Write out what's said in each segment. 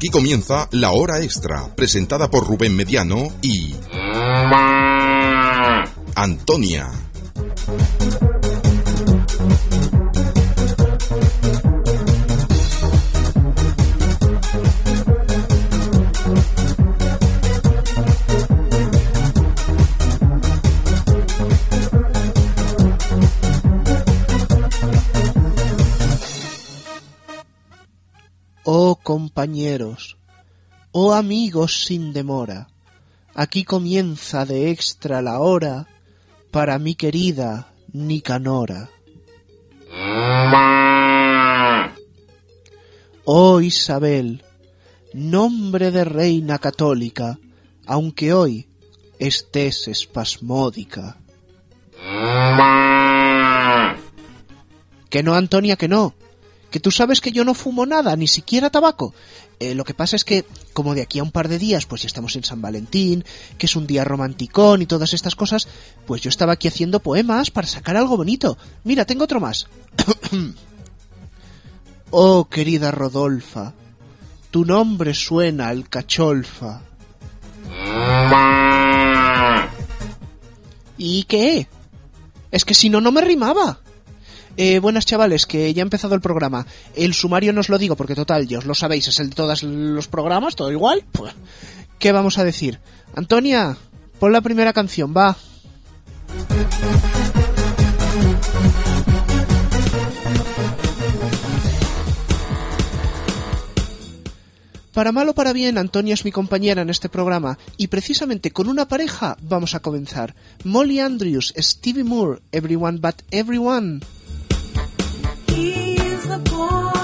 Aquí comienza La Hora Extra, presentada por Rubén Mediano y... Antonia. Oh amigos sin demora, aquí comienza de extra la hora para mi querida Nicanora. Oh Isabel, nombre de reina católica, aunque hoy estés espasmódica. Que no, Antonia, que no. Que tú sabes que yo no fumo nada, ni siquiera tabaco. Eh, lo que pasa es que, como de aquí a un par de días, pues ya estamos en San Valentín, que es un día romanticón y todas estas cosas, pues yo estaba aquí haciendo poemas para sacar algo bonito. Mira, tengo otro más. oh, querida Rodolfa, tu nombre suena al cacholfa. ¿Y qué? Es que si no, no me rimaba. Eh, buenas chavales, que ya ha empezado el programa. El sumario no os lo digo porque total, ya os lo sabéis, es el de todos los programas, todo igual. Pues, ¿Qué vamos a decir? Antonia, pon la primera canción, va. Para mal o para bien, Antonia es mi compañera en este programa y precisamente con una pareja vamos a comenzar. Molly Andrews, Stevie Moore, Everyone But Everyone. He's the boy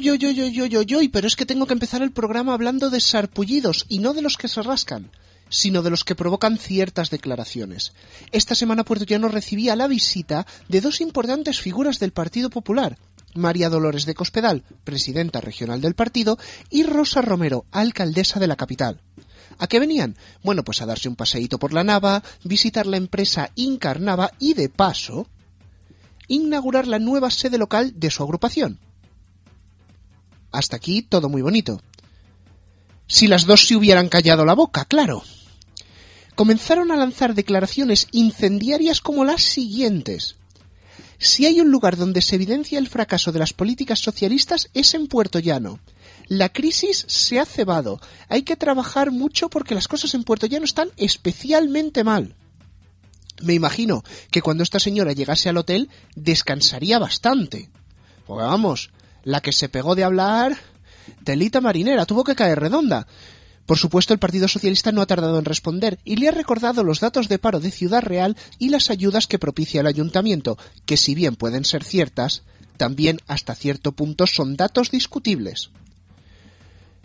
Oye, pero es que tengo que empezar el programa hablando de sarpullidos y no de los que se rascan, sino de los que provocan ciertas declaraciones. Esta semana Puerto Llano recibía la visita de dos importantes figuras del Partido Popular, María Dolores de Cospedal, presidenta regional del partido, y Rosa Romero, alcaldesa de la capital. ¿A qué venían? Bueno, pues a darse un paseíto por la Nava, visitar la empresa Incarnava y, de paso, inaugurar la nueva sede local de su agrupación. Hasta aquí todo muy bonito. Si las dos se hubieran callado la boca, claro. Comenzaron a lanzar declaraciones incendiarias como las siguientes. Si hay un lugar donde se evidencia el fracaso de las políticas socialistas es en Puerto Llano. La crisis se ha cebado. Hay que trabajar mucho porque las cosas en Puerto Llano están especialmente mal. Me imagino que cuando esta señora llegase al hotel descansaría bastante. Porque vamos, la que se pegó de hablar, telita marinera, tuvo que caer redonda. Por supuesto, el Partido Socialista no ha tardado en responder y le ha recordado los datos de paro de Ciudad Real y las ayudas que propicia el ayuntamiento, que si bien pueden ser ciertas, también hasta cierto punto son datos discutibles.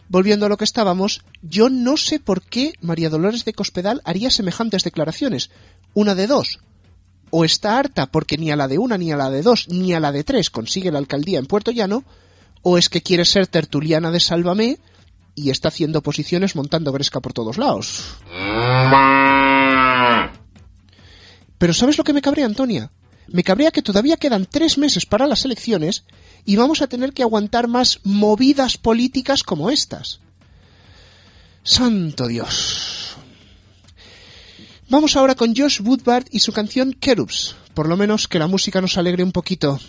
Volviendo a lo que estábamos, yo no sé por qué María Dolores de Cospedal haría semejantes declaraciones. Una de dos. O está harta porque ni a la de una, ni a la de dos, ni a la de tres consigue la alcaldía en Puerto Llano, o es que quiere ser tertuliana de Sálvame y está haciendo posiciones montando gresca por todos lados. Pero ¿sabes lo que me cabrea, Antonia? Me cabrea que todavía quedan tres meses para las elecciones y vamos a tener que aguantar más movidas políticas como estas. Santo Dios. Vamos ahora con Josh Woodward y su canción Cherubs. Por lo menos que la música nos alegre un poquito.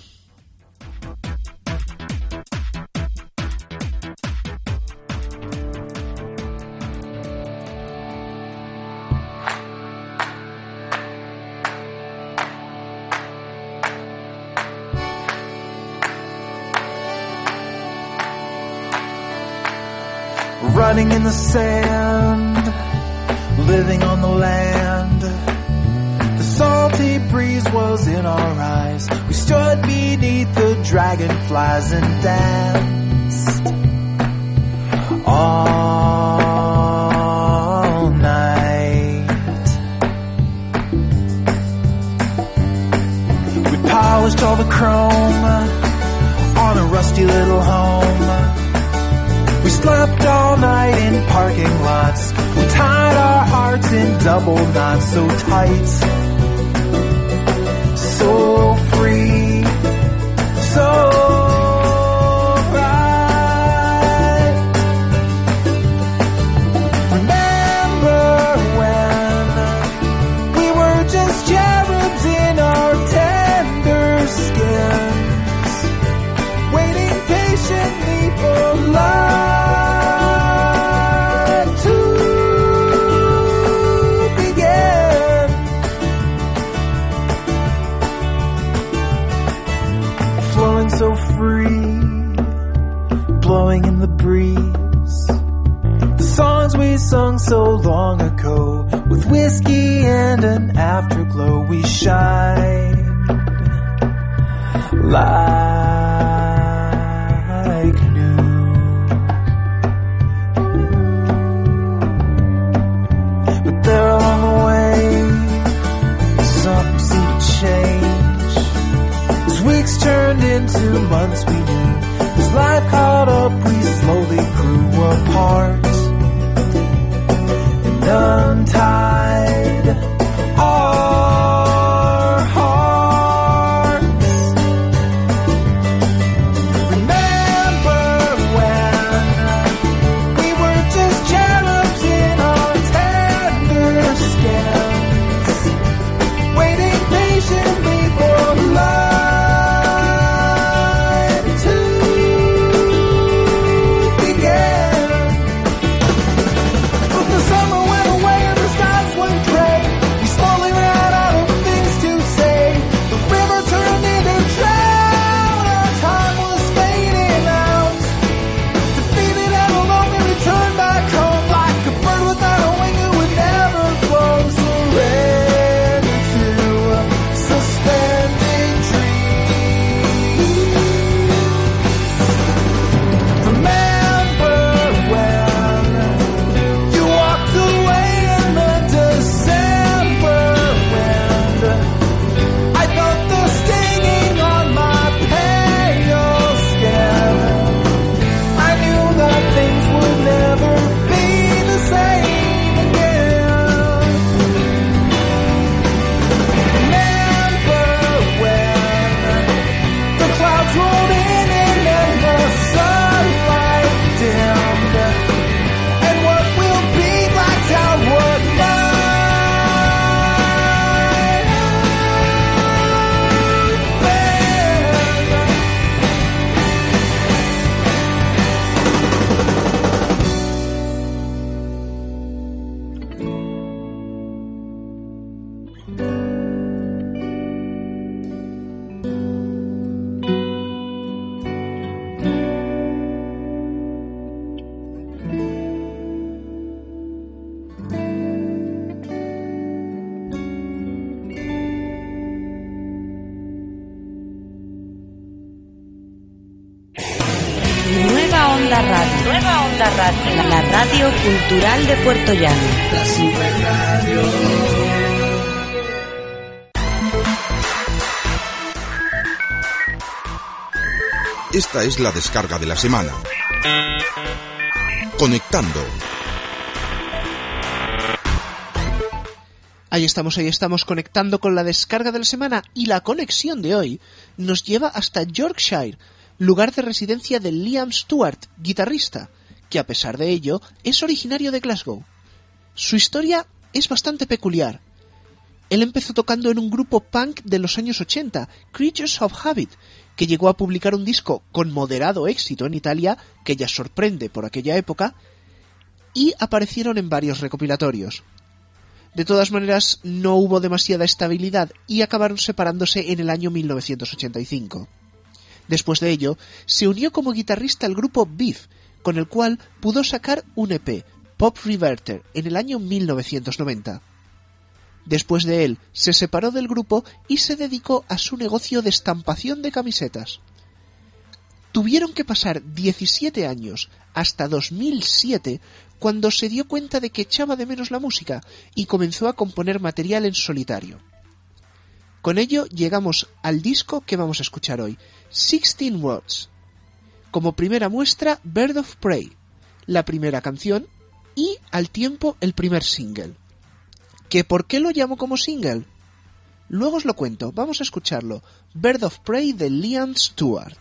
running in the sand, living on the land. The salty breeze was in our eyes. We stood beneath the dragonflies and danced all night. We polished all the chrome on a rusty little home. We slept all night in parking lots. Tied our hearts in double knots so tight. So And la radio cultural de Puerto Llano. La Super Radio. Esta es la descarga de la semana. Conectando. Ahí estamos, ahí estamos conectando con la descarga de la semana y la conexión de hoy nos lleva hasta Yorkshire, lugar de residencia de Liam Stewart, guitarrista, que a pesar de ello es originario de Glasgow. Su historia es bastante peculiar. Él empezó tocando en un grupo punk de los años 80, Creatures of Habit, que llegó a publicar un disco con moderado éxito en Italia, que ya sorprende por aquella época, y aparecieron en varios recopilatorios. De todas maneras, no hubo demasiada estabilidad y acabaron separándose en el año 1985. Después de ello, se unió como guitarrista al grupo Beef, con el cual pudo sacar un EP, Pop Reverter, en el año 1990. Después de él, se separó del grupo y se dedicó a su negocio de estampación de camisetas. Tuvieron que pasar 17 años hasta 2007 cuando se dio cuenta de que echaba de menos la música y comenzó a componer material en solitario. Con ello llegamos al disco que vamos a escuchar hoy, Sixteen Words. Como primera muestra, Bird of Prey, la primera canción y al tiempo el primer single. ¿Que por qué lo llamo como single? Luego os lo cuento, vamos a escucharlo. Bird of Prey de Liam Stewart.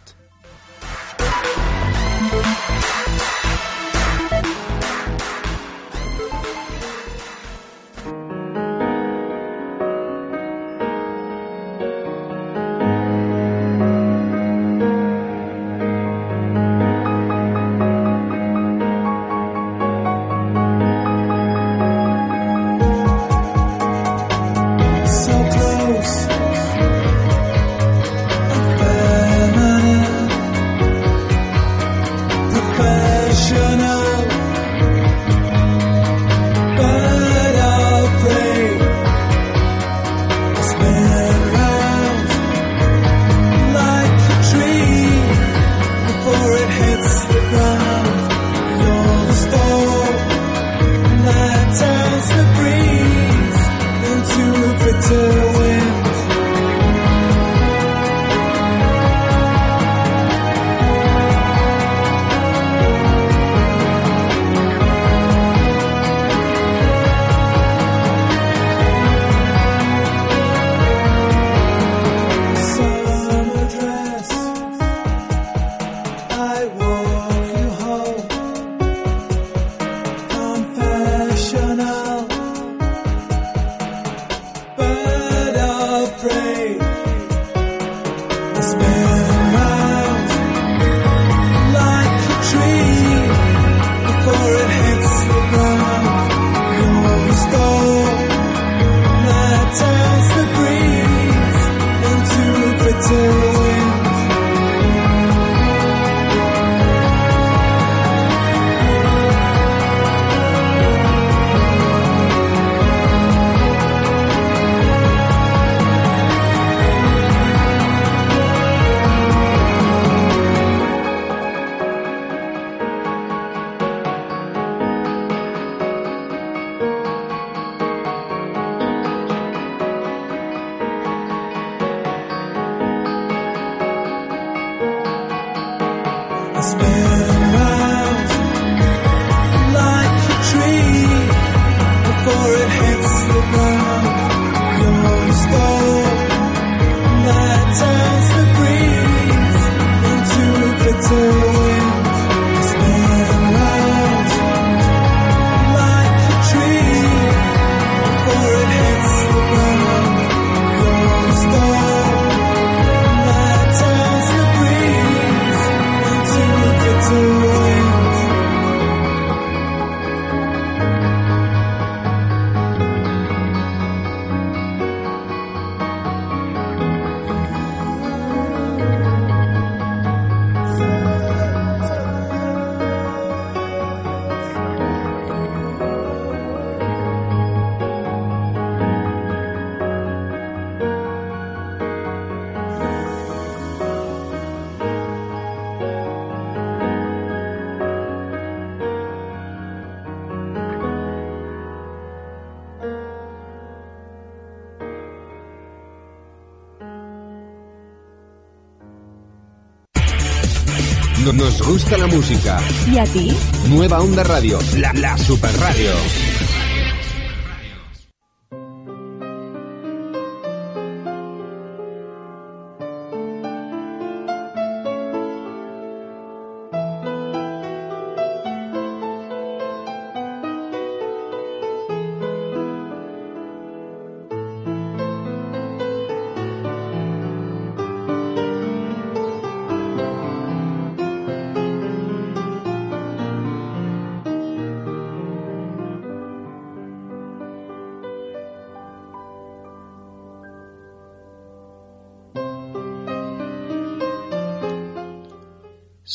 Música. ¿Y a ti? Nueva Onda Radio, la, la super radio.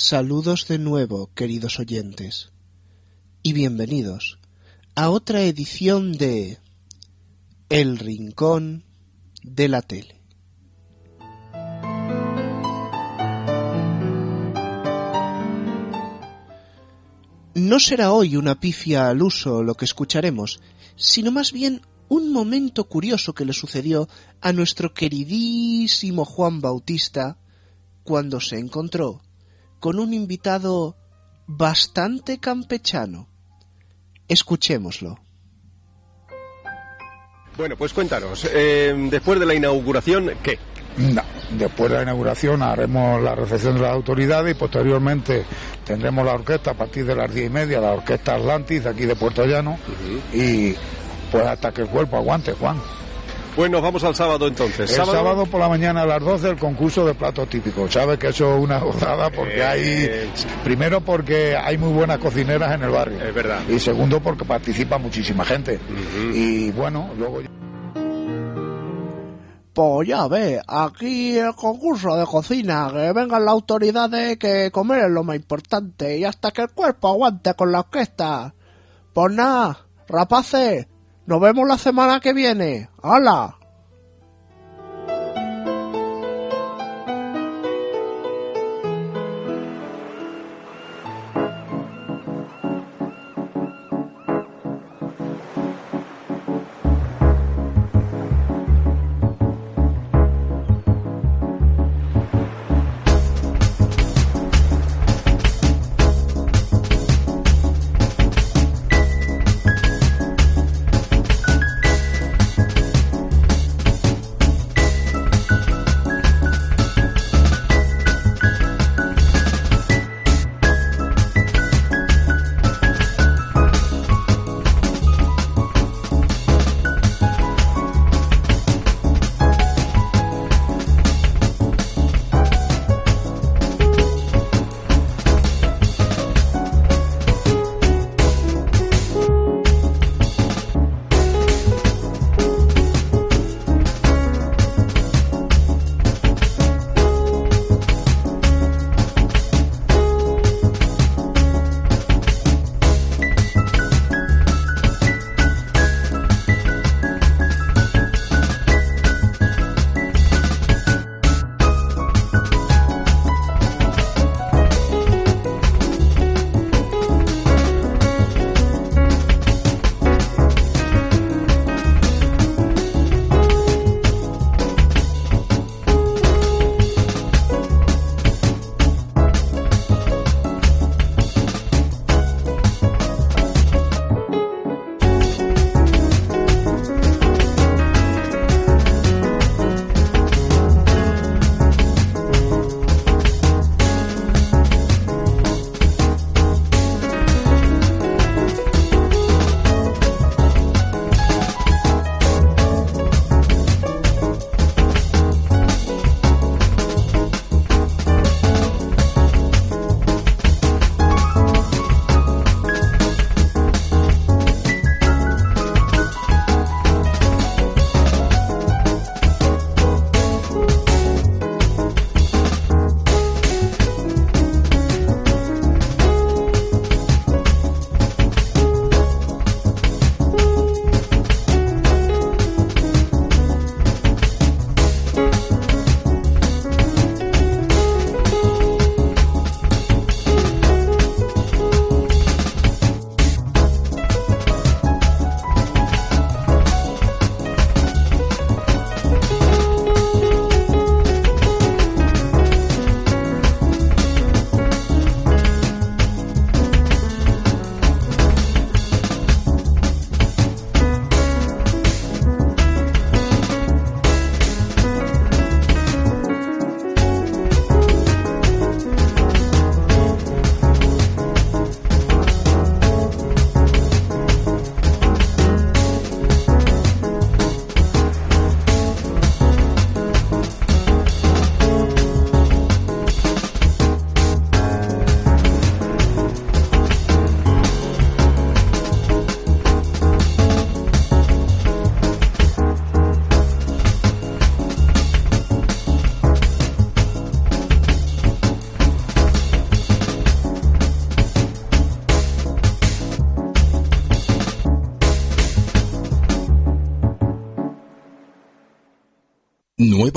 Saludos de nuevo, queridos oyentes, y bienvenidos a otra edición de El Rincón de la Tele. No será hoy una pifia al uso lo que escucharemos, sino más bien un momento curioso que le sucedió a nuestro queridísimo Juan Bautista cuando se encontró con un invitado bastante campechano. Escuchémoslo. Bueno, pues cuéntanos, eh, después de la inauguración, ¿qué? No, después de la inauguración haremos la recepción de las autoridades y posteriormente tendremos la orquesta a partir de las diez y media, la orquesta Atlantis de aquí de Puerto Llano y pues hasta que el cuerpo aguante, Juan. Pues nos vamos al sábado entonces. El sábado, por la mañana a las 12 el concurso de platos típicos. Sabes que eso es una gozada porque hay, Eh, primero porque hay muy buenas cocineras en el barrio. Es verdad. Y segundo porque participa muchísima gente. Y bueno, luego... Pues ya ve, aquí el concurso de cocina, que vengan las autoridades, que comer es lo más importante, y hasta que el cuerpo aguante con la orquesta. Pues nada, rapaces, nos vemos la semana que viene. ¡Hala!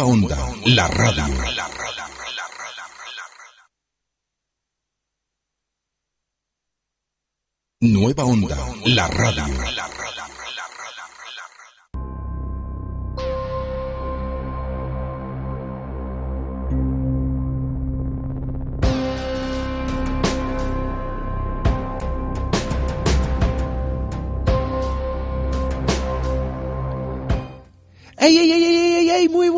Nueva Onda, la radio. Nueva Onda, la radio.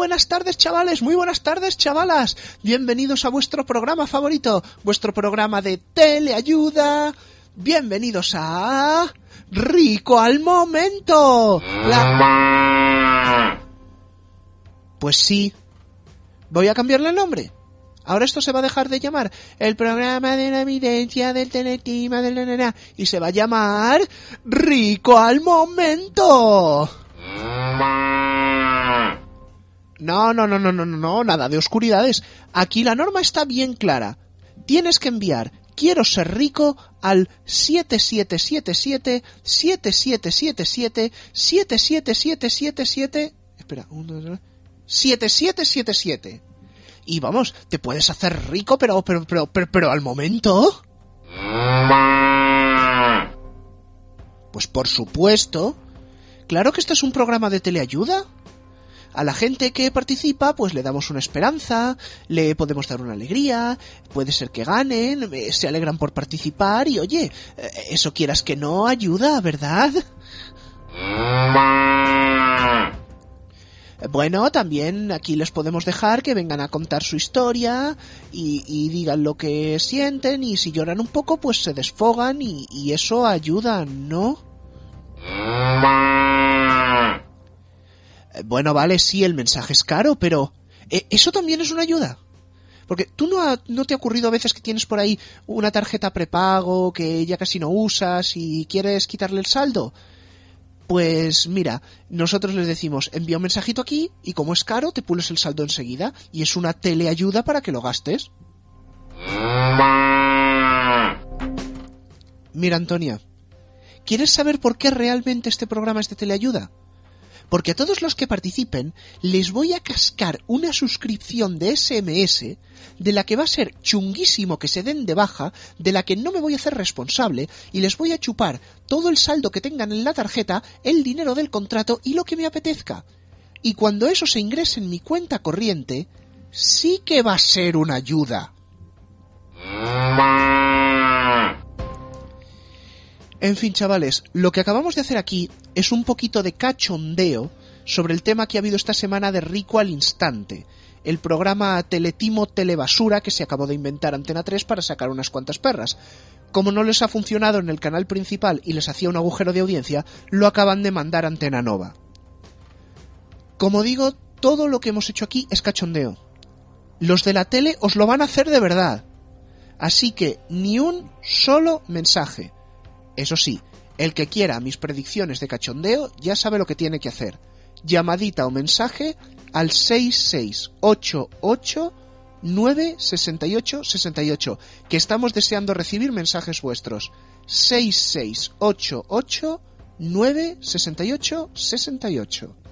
Buenas tardes, chavales, muy buenas tardes, chavalas. Bienvenidos a vuestro programa favorito, vuestro programa de teleayuda. Bienvenidos a... Rico al momento. La- Pues sí. Voy a cambiarle el nombre. Ahora esto se va a dejar de llamar el programa de la evidencia del teletima del na, na, na, y se va a llamar Rico al momento. No, no, no, no, no, no, nada de oscuridades. Aquí la norma está bien clara. Tienes que enviar quiero ser rico al 7777 7777 77777 Espera, un, dos, tres, 7777. Y vamos, te puedes hacer rico, pero pero pero pero, pero al momento. Pues por supuesto. Claro que esto es un programa de teleayuda. A la gente que participa, pues le damos una esperanza, le podemos dar una alegría, puede ser que ganen, eh, se alegran por participar y oye, eh, eso quieras que no ayuda, ¿verdad? Bueno, también aquí les podemos dejar que vengan a contar su historia y, y digan lo que sienten y si lloran un poco pues se desfogan y, y eso ayuda, ¿no? Eh, Bueno, vale, sí, el mensaje es caro, pero eh, eso también es una ayuda. Porque tú no, ha- no te ha ocurrido a veces que tienes por ahí una tarjeta prepago que ya casi no usas y quieres quitarle el saldo. Pues mira, nosotros les decimos, envía un mensajito aquí y como es caro, te pules el saldo enseguida y es una teleayuda para que lo gastes. Mira, Antonia, ¿quieres saber por qué realmente este programa es de teleayuda? Porque a todos los que participen les voy a cascar una suscripción de SMS de la que va a ser chunguísimo que se den de baja, de la que no me voy a hacer responsable y les voy a chupar todo el saldo que tengan en la tarjeta, el dinero del contrato y lo que me apetezca. Y cuando eso se ingrese en mi cuenta corriente, sí que va a ser una ayuda. En fin, chavales, lo que acabamos de hacer aquí es un poquito de cachondeo sobre el tema que ha habido esta semana de Rico al Instante, el programa Teletimo Telebasura que se acabó de inventar Antena 3 para sacar unas cuantas perras. Como no les ha funcionado en el canal principal y les hacía un agujero de audiencia, lo acaban de mandar a Antena Nova. Como digo, todo lo que hemos hecho aquí es cachondeo. Los de la tele os lo van a hacer de verdad. Así que ni un solo mensaje. Eso sí, el que quiera mis predicciones de cachondeo ya sabe lo que tiene que hacer. Llamadita o mensaje al 6688 968 68, que estamos deseando recibir mensajes vuestros. 6688 968 68.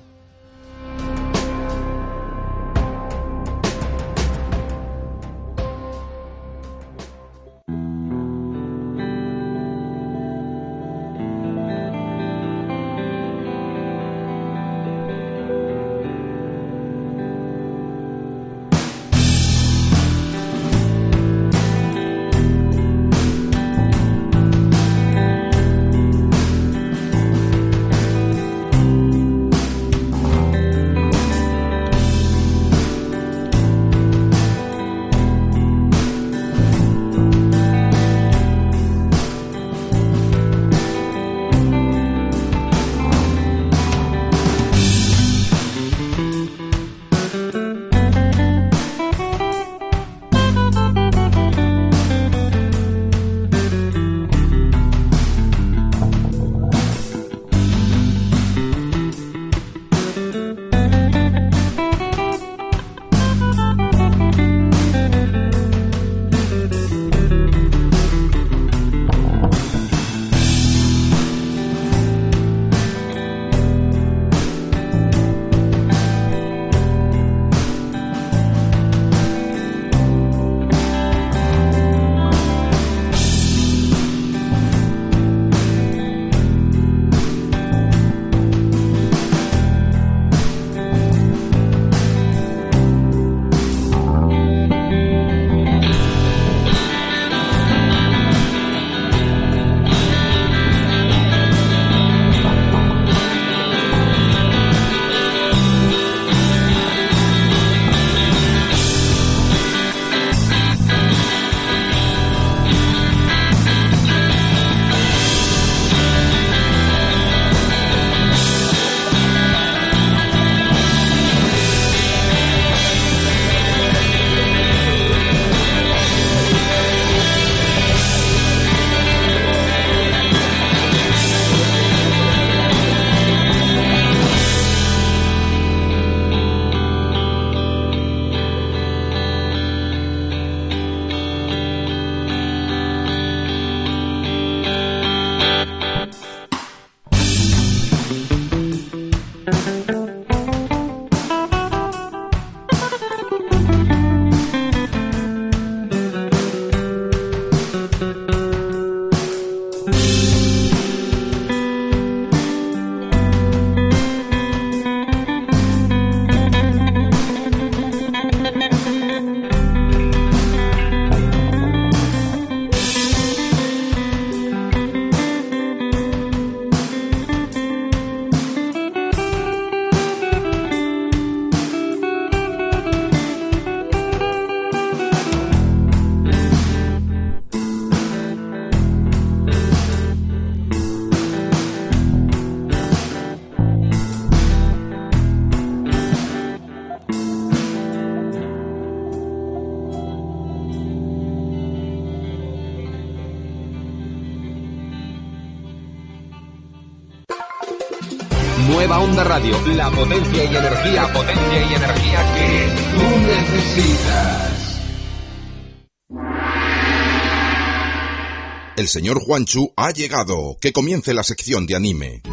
El señor Juanchu ha llegado. Que comience la sección de anime.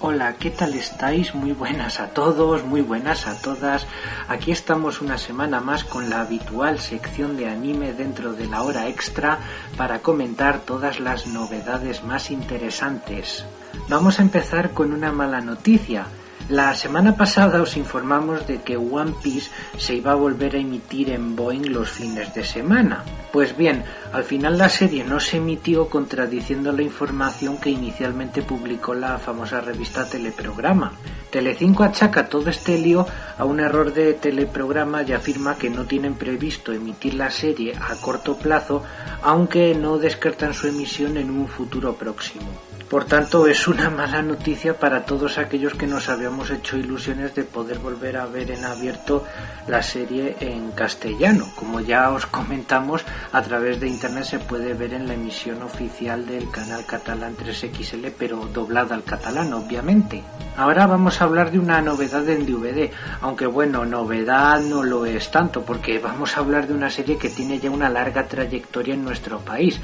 Hola, ¿qué tal estáis? Muy buenas a todos, muy buenas a todas. Aquí estamos una semana más con la habitual sección de anime dentro de la hora extra para comentar todas las novedades más interesantes. Vamos a empezar con una mala noticia. La semana pasada os informamos de que One Piece se iba a volver a emitir en Boeing los fines de semana. Pues bien, al final la serie no se emitió contradiciendo la información que inicialmente publicó la famosa revista Teleprograma. Telecinco achaca todo este lío a un error de Teleprograma y afirma que no tienen previsto emitir la serie a corto plazo, aunque no descartan su emisión en un futuro próximo. Por tanto, es una mala noticia para todos aquellos que nos habíamos hecho ilusiones de poder volver a ver en abierto la serie en castellano. Como ya os comentamos, a través de internet se puede ver en la emisión oficial del canal catalán 3XL, pero doblada al catalán, obviamente. Ahora vamos a hablar de una novedad en DVD, aunque bueno, novedad no lo es tanto, porque vamos a hablar de una serie que tiene ya una larga trayectoria en nuestro país.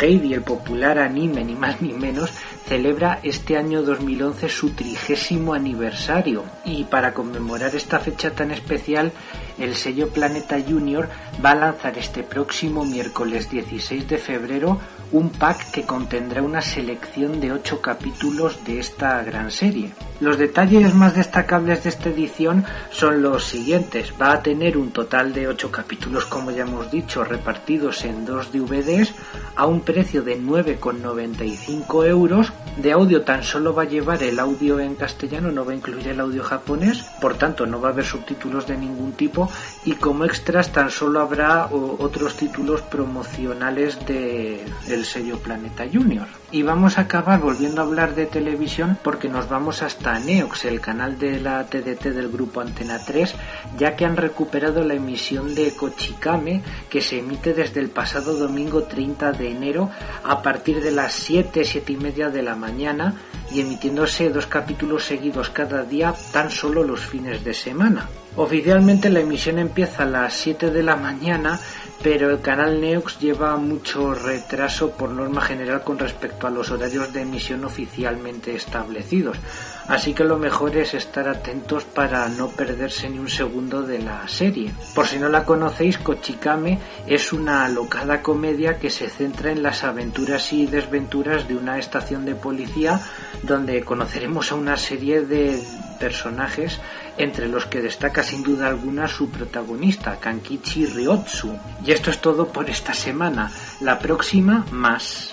Heidi, el popular anime, ni más ni menos, celebra este año 2011 su trigésimo aniversario. Y para conmemorar esta fecha tan especial, el sello Planeta Junior va a lanzar este próximo miércoles 16 de febrero un pack que contendrá una selección de 8 capítulos de esta gran serie. Los detalles más destacables de esta edición son los siguientes. Va a tener un total de 8 capítulos, como ya hemos dicho, repartidos en dos DVDs a un precio de 9,95 euros. De audio tan solo va a llevar el audio en castellano, no va a incluir el audio japonés, por tanto no va a haber subtítulos de ningún tipo y como extras tan solo habrá otros títulos promocionales de el sello Planeta Junior. Y vamos a acabar volviendo a hablar de televisión porque nos vamos hasta Neox, el canal de la TDT del grupo Antena 3, ya que han recuperado la emisión de Kochikame que se emite desde el pasado domingo 30 de enero a partir de las 7, 7 y media de la mañana y emitiéndose dos capítulos seguidos cada día tan solo los fines de semana. Oficialmente la emisión empieza a las 7 de la mañana, pero el canal Neox lleva mucho retraso por norma general con respecto a los horarios de emisión oficialmente establecidos. Así que lo mejor es estar atentos para no perderse ni un segundo de la serie. Por si no la conocéis, Kochikame es una alocada comedia que se centra en las aventuras y desventuras de una estación de policía donde conoceremos a una serie de personajes entre los que destaca sin duda alguna su protagonista, Kankichi Ryotsu. Y esto es todo por esta semana. La próxima, más.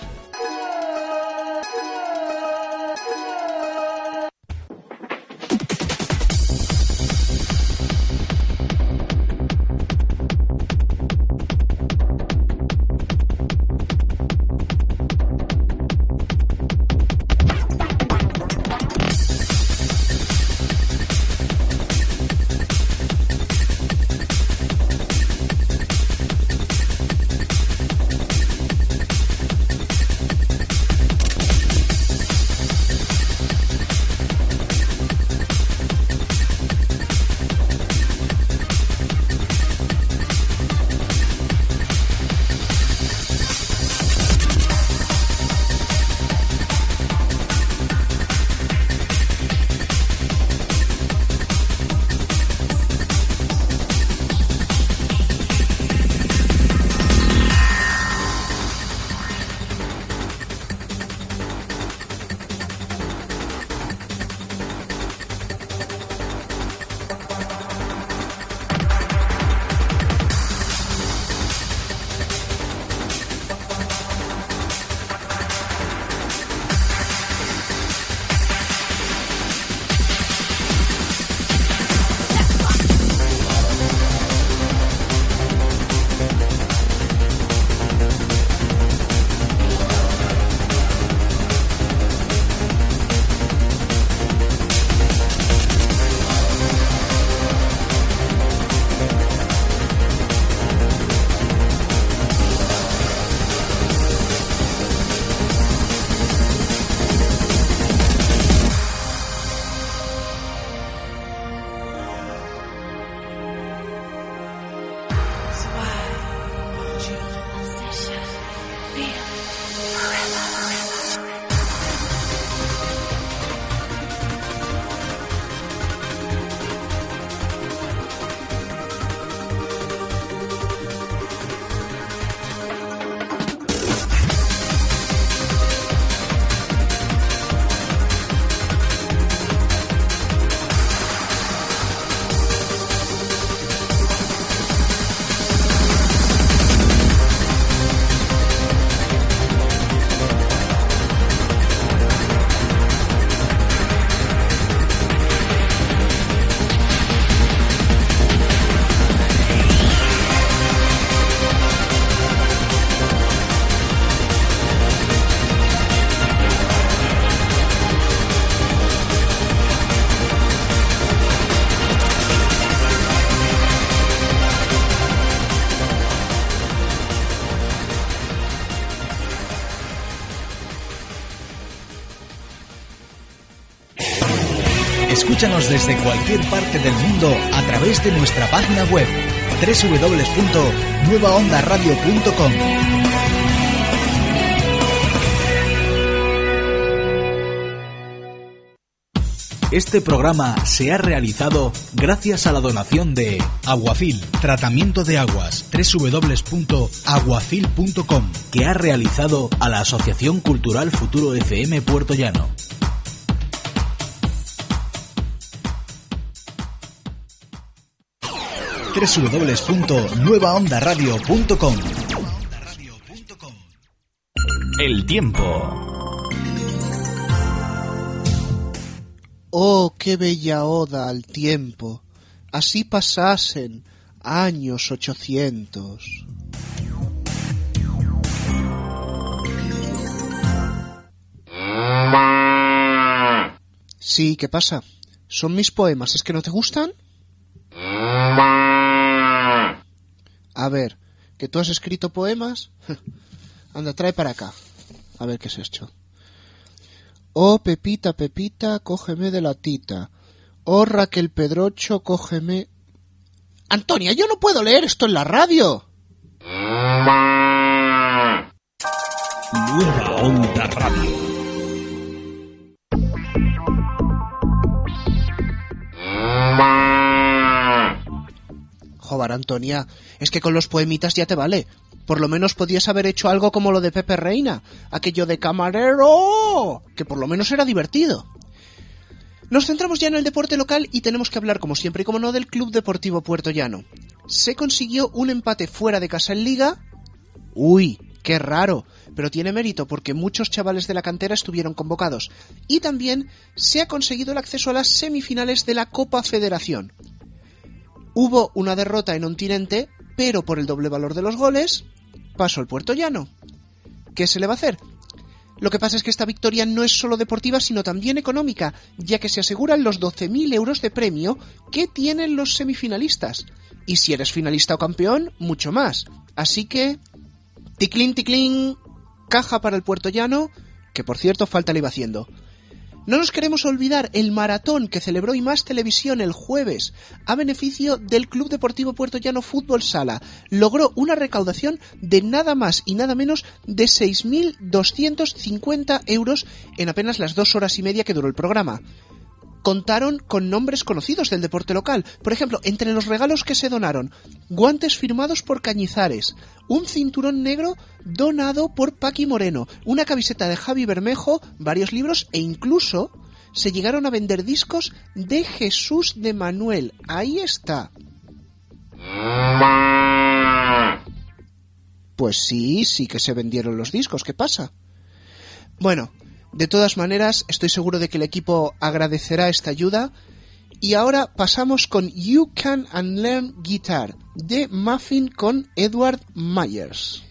Escúchanos desde cualquier parte del mundo a través de nuestra página web www.nuevaondaradio.com. Este programa se ha realizado gracias a la donación de Aguafil, tratamiento de aguas, www.aguafil.com, que ha realizado a la Asociación Cultural Futuro FM Puerto Llano. www.nuevaondaradio.com El tiempo. Oh, qué bella oda al tiempo. Así pasasen años ochocientos. Sí, ¿qué pasa? Son mis poemas, ¿es que no te gustan? A ver, ¿que tú has escrito poemas? Anda, trae para acá. A ver qué es esto. Oh, Pepita, Pepita, cógeme de la tita. Oh, Raquel Pedrocho, cógeme. Antonia, yo no puedo leer esto en la radio. Nueva Onda Radio. Antonia, es que con los poemitas ya te vale. Por lo menos podías haber hecho algo como lo de Pepe Reina, aquello de camarero, que por lo menos era divertido. Nos centramos ya en el deporte local y tenemos que hablar, como siempre y como no, del Club Deportivo Puerto Llano. Se consiguió un empate fuera de casa en Liga. Uy, qué raro, pero tiene mérito porque muchos chavales de la cantera estuvieron convocados. Y también se ha conseguido el acceso a las semifinales de la Copa Federación. Hubo una derrota en Ontinente, pero por el doble valor de los goles, pasó el Puerto Llano. ¿Qué se le va a hacer? Lo que pasa es que esta victoria no es solo deportiva, sino también económica, ya que se aseguran los 12.000 euros de premio que tienen los semifinalistas. Y si eres finalista o campeón, mucho más. Así que... Ticlín, ticlín, caja para el Puerto Llano, que por cierto falta le iba haciendo. No nos queremos olvidar el maratón que celebró y más televisión el jueves a beneficio del Club Deportivo Puerto Llano Fútbol Sala. Logró una recaudación de nada más y nada menos de 6.250 euros en apenas las dos horas y media que duró el programa. Contaron con nombres conocidos del deporte local. Por ejemplo, entre los regalos que se donaron, guantes firmados por Cañizares, un cinturón negro donado por Paqui Moreno, una camiseta de Javi Bermejo, varios libros e incluso se llegaron a vender discos de Jesús de Manuel. Ahí está. Pues sí, sí que se vendieron los discos. ¿Qué pasa? Bueno, de todas maneras, estoy seguro de que el equipo agradecerá esta ayuda. Y ahora pasamos con You Can Unlearn Guitar de Muffin con Edward Myers.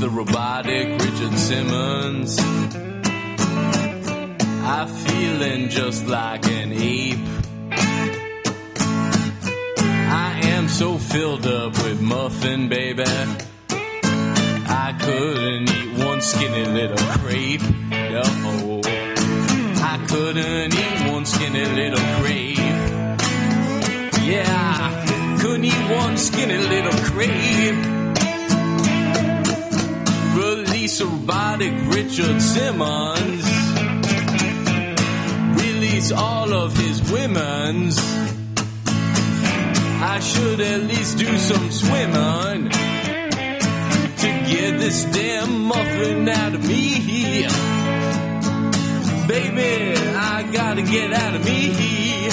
The robotic Richard Simmons. I'm feeling just like an ape. I am so filled up with muffin, baby. I couldn't eat one skinny little crepe. No, I couldn't eat one skinny little crepe. Yeah, couldn't eat one skinny little crepe. Robotic Richard Simmons. Release all of his women's. I should at least do some swimming to get this damn muffin out of me. Baby, I gotta get out of me.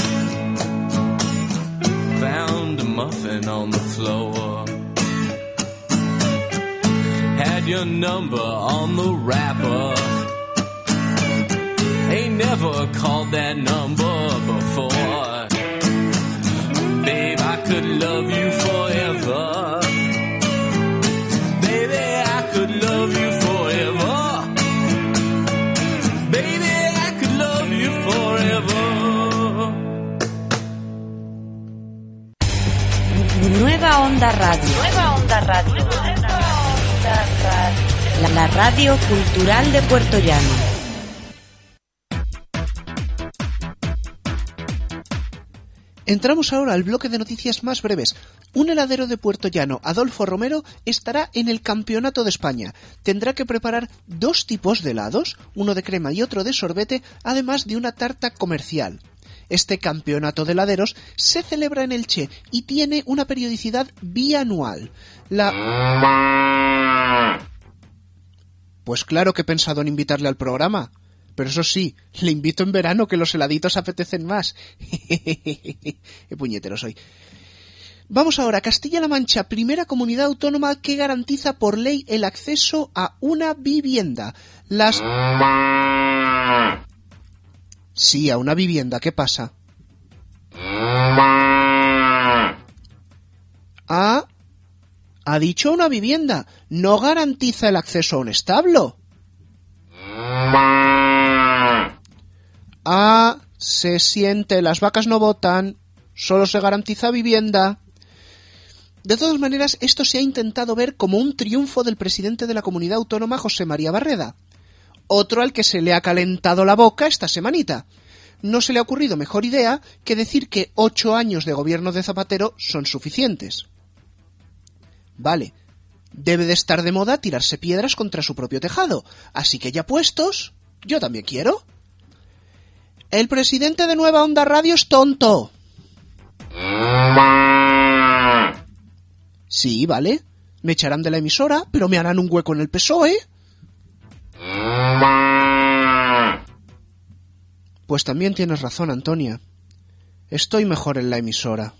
Found a muffin on the floor. Had your number on the wrapper. Ain't never called that number before. Babe, I could love you forever. Baby, I could love you forever. Baby, I could love you forever. Nueva Onda Radio. Nueva Onda Radio. La, radio cultural de Puerto Llano. Entramos ahora al bloque de noticias más breves. Un heladero de Puerto Llano, Adolfo Romero, estará en el Campeonato de España. Tendrá que preparar dos tipos de helados, uno de crema y otro de sorbete, además de una tarta comercial. Este campeonato de heladeros se celebra en Elche y tiene una periodicidad bianual. La... Pues claro que he pensado en invitarle al programa. Pero eso sí, le invito en verano que los heladitos apetecen más. Qué puñetero soy. Vamos ahora, Castilla-La Mancha, primera comunidad autónoma que garantiza por ley el acceso a una vivienda. Las... Sí, a una vivienda, ¿qué pasa? Ah, ha dicho una vivienda, no garantiza el acceso a un establo. Ah, se siente, las vacas no votan, solo se garantiza vivienda. De todas maneras, esto se ha intentado ver como un triunfo del presidente de la comunidad autónoma José María Barreda, otro al que se le ha calentado la boca esta semanita. No se le ha ocurrido mejor idea que decir que ocho años de gobierno de Zapatero son suficientes. Vale, debe de estar de moda tirarse piedras contra su propio tejado, así que ya puestos, yo también quiero. El presidente de Nueva Onda Radio es tonto. Sí, vale. Me echarán de la emisora, pero me harán un hueco en el PSOE. Pues también tienes razón, Antonia. Estoy mejor en la emisora.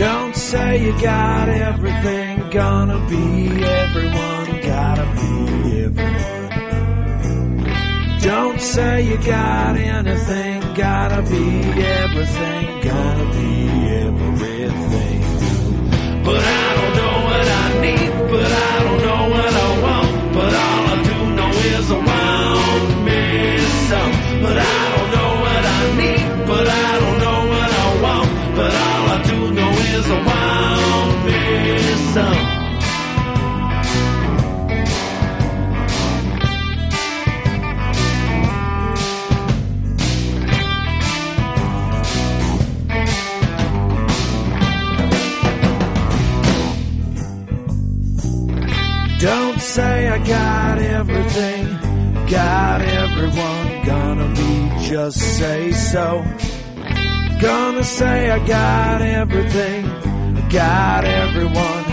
Don't say you got everything, gonna be everyone, gotta be everyone. Don't say you got anything, gotta be everything, gonna be everything. But I But I don't know what I need, but I don't know what I want, but all I do know is I want me some. Don't say I got everything, got everyone, gonna be just say so. Gonna say I got everything, I got everyone,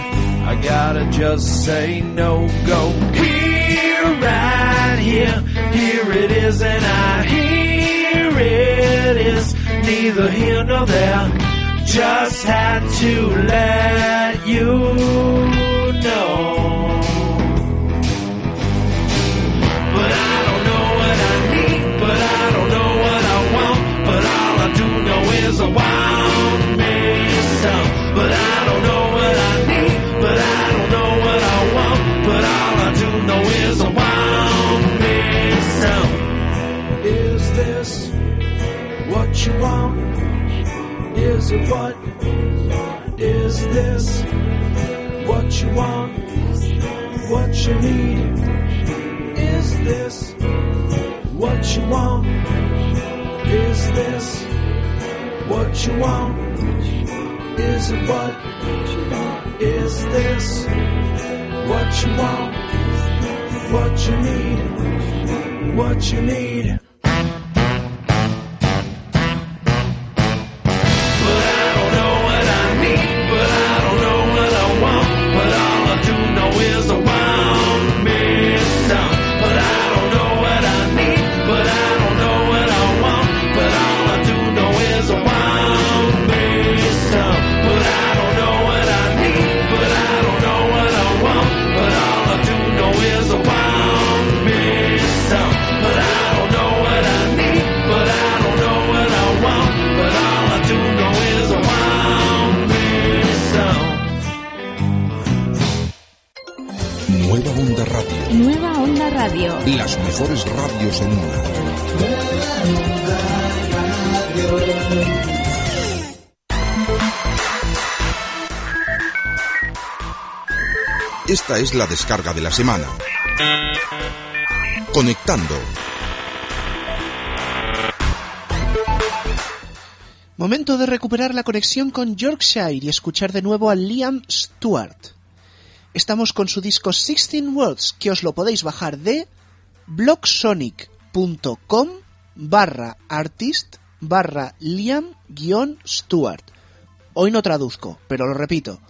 I gotta just say no go. Here, right here, here it is, and I hear it is neither here nor there. just had to let you is I want me. But I don't know what I need, but I don't know what I want. But all I do know is want me some. Is this what you want? Is it what? Is this what you want? What you need? Is this what you want? Is this what you want? Is it what? Is this what you want? What you need? What you need? Las mejores radios en una. Esta es la descarga de la semana. Conectando. Momento de recuperar la conexión con Yorkshire y escuchar de nuevo a Liam Stewart. Estamos con su disco 16 Words, que os lo podéis bajar de blogsonic.com barra artist barra Liam guion Stewart. Hoy no traduzco, pero lo repito.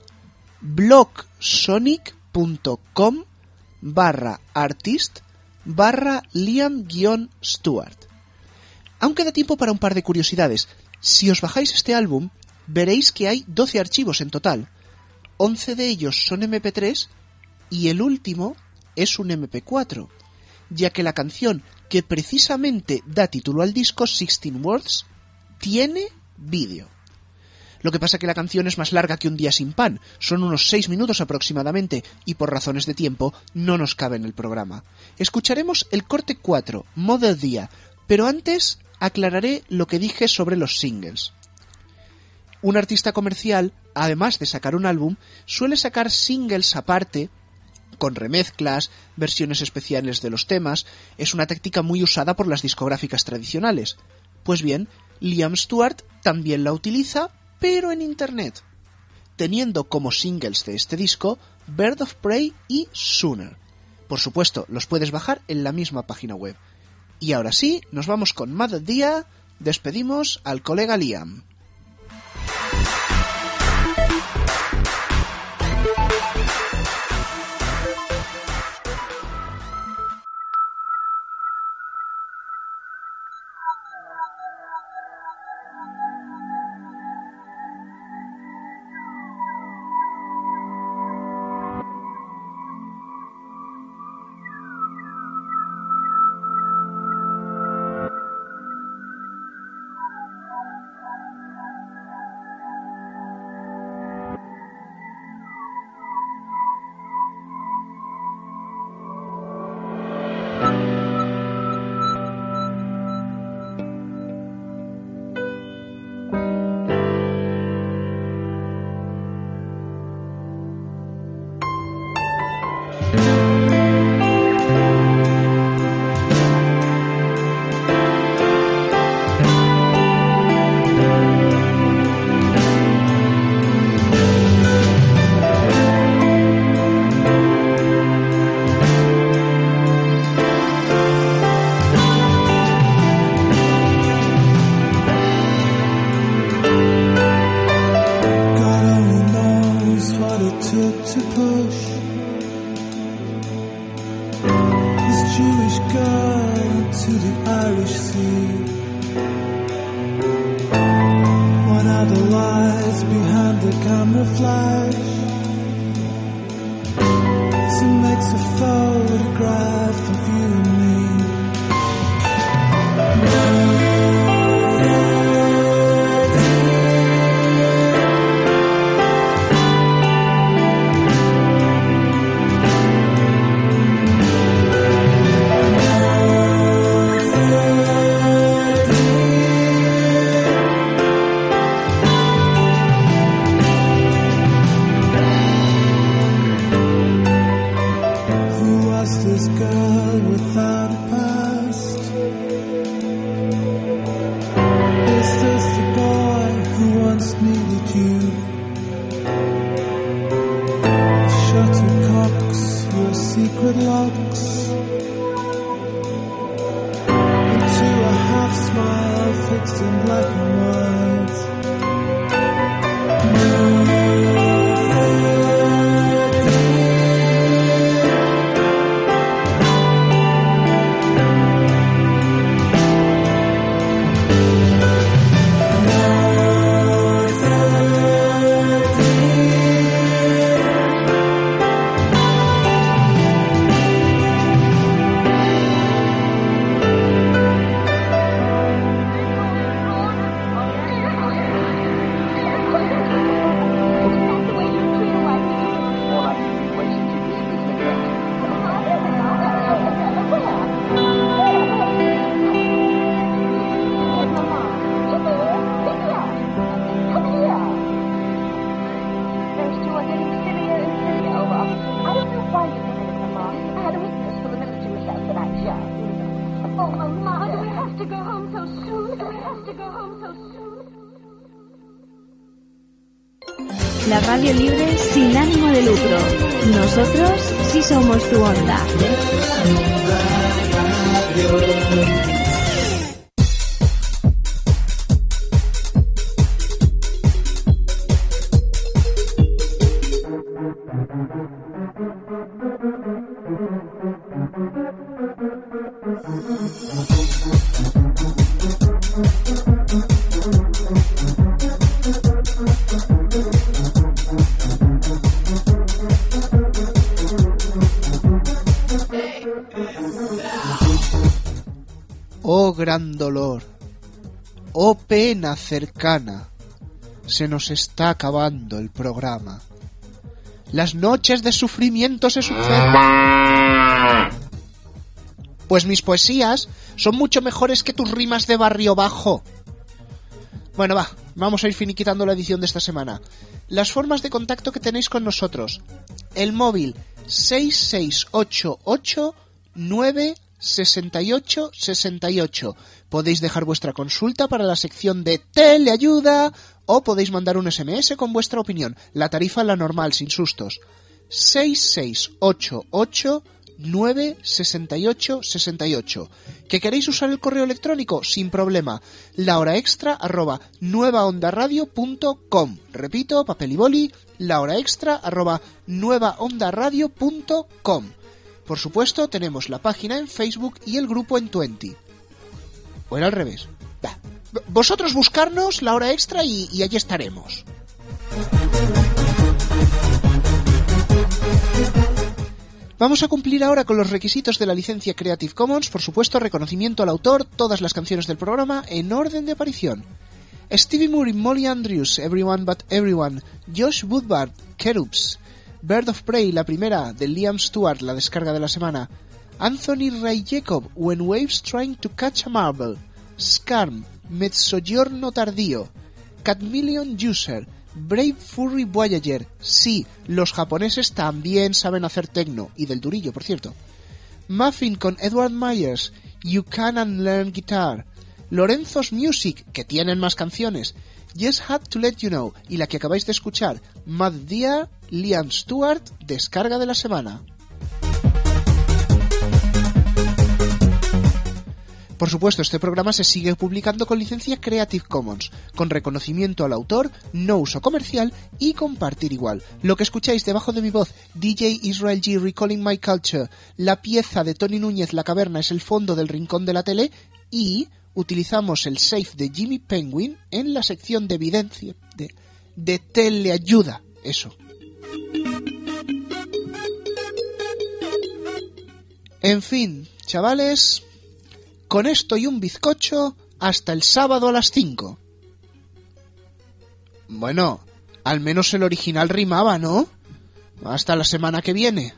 blogsonic.com barra artist barra Liam guion Stewart. Aún queda tiempo para un par de curiosidades. Si os bajáis este álbum, veréis que hay 12 archivos en total. 11 de ellos son MP3 y el último es un MP4, ya que la canción que precisamente da título al disco, 16 Words, tiene vídeo. Lo que pasa que la canción es más larga que un día sin pan, son unos 6 minutos aproximadamente, y por razones de tiempo no nos cabe en el programa. Escucharemos el corte 4, Mother Día, pero antes aclararé lo que dije sobre los singles. Un artista comercial, además de sacar un álbum, suele sacar singles aparte, con remezclas, versiones especiales de los temas, es una táctica muy usada por las discográficas tradicionales. Pues bien, Liam Stewart también la utiliza, pero en Internet, teniendo como singles de este disco Bird of Prey y Sooner. Por supuesto, los puedes bajar en la misma página web. Y ahora sí, nos vamos con Mad Día, despedimos al colega Liam. Mm-hmm. Oh pena cercana, se nos está acabando el programa. Las noches de sufrimiento se suceden. Pues mis poesías son mucho mejores que tus rimas de barrio bajo. Bueno, va, vamos a ir finiquitando la edición de esta semana. Las formas de contacto que tenéis con nosotros. El móvil 6688 968 68. Podéis dejar vuestra consulta para la sección de teleayuda o podéis mandar un SMS con vuestra opinión. La tarifa la normal, sin sustos. 6688 968 68. ¿Que queréis usar el correo electrónico? Sin problema. La hora extra arroba nuevaondaradio.com. Repito, papel y boli, la hora extra arroba nuevaondaradio.com. Por supuesto, tenemos la página en Facebook y el grupo en Twenty. O era al revés. Vosotros buscarnos la hora extra y, allí estaremos. Vamos a cumplir ahora con los requisitos de la licencia Creative Commons, por supuesto, reconocimiento al autor, todas las canciones del programa en orden de aparición. Stevie Moore Molly Andrews, Everyone But Everyone, Josh Woodward, Cherubs, Bird of Prey, la primera, de Liam Stewart, la descarga de la semana, Anthony Ray Jacob, When Waves Trying to Catch a Marble, Scarm, Mezzogiorno Tardío, Catmillion User, Brave Furry Voyager, sí, los japoneses también saben hacer tecno, y del durillo, por cierto. Muffin con Edward Myers, You Can and Learn Guitar, Lorenzo's Music, que tienen más canciones, Just Had to Let You Know, y la que acabáis de escuchar, Mad Dear, Liam Stewart, descarga de la semana. Por supuesto, este programa se sigue publicando con licencia Creative Commons, con reconocimiento al autor, no uso comercial y compartir igual. Lo que escucháis debajo de mi voz, DJ Israel G. Recalling My Culture, la pieza de Tony Núñez La Caverna es el fondo del rincón de la tele y utilizamos el safe de Jimmy Penguin en la sección de evidencia de, de teleayuda. Eso. En fin, chavales, con esto y un bizcocho hasta el sábado a las 5. Bueno, al menos el original rimaba, ¿no? Hasta la semana que viene.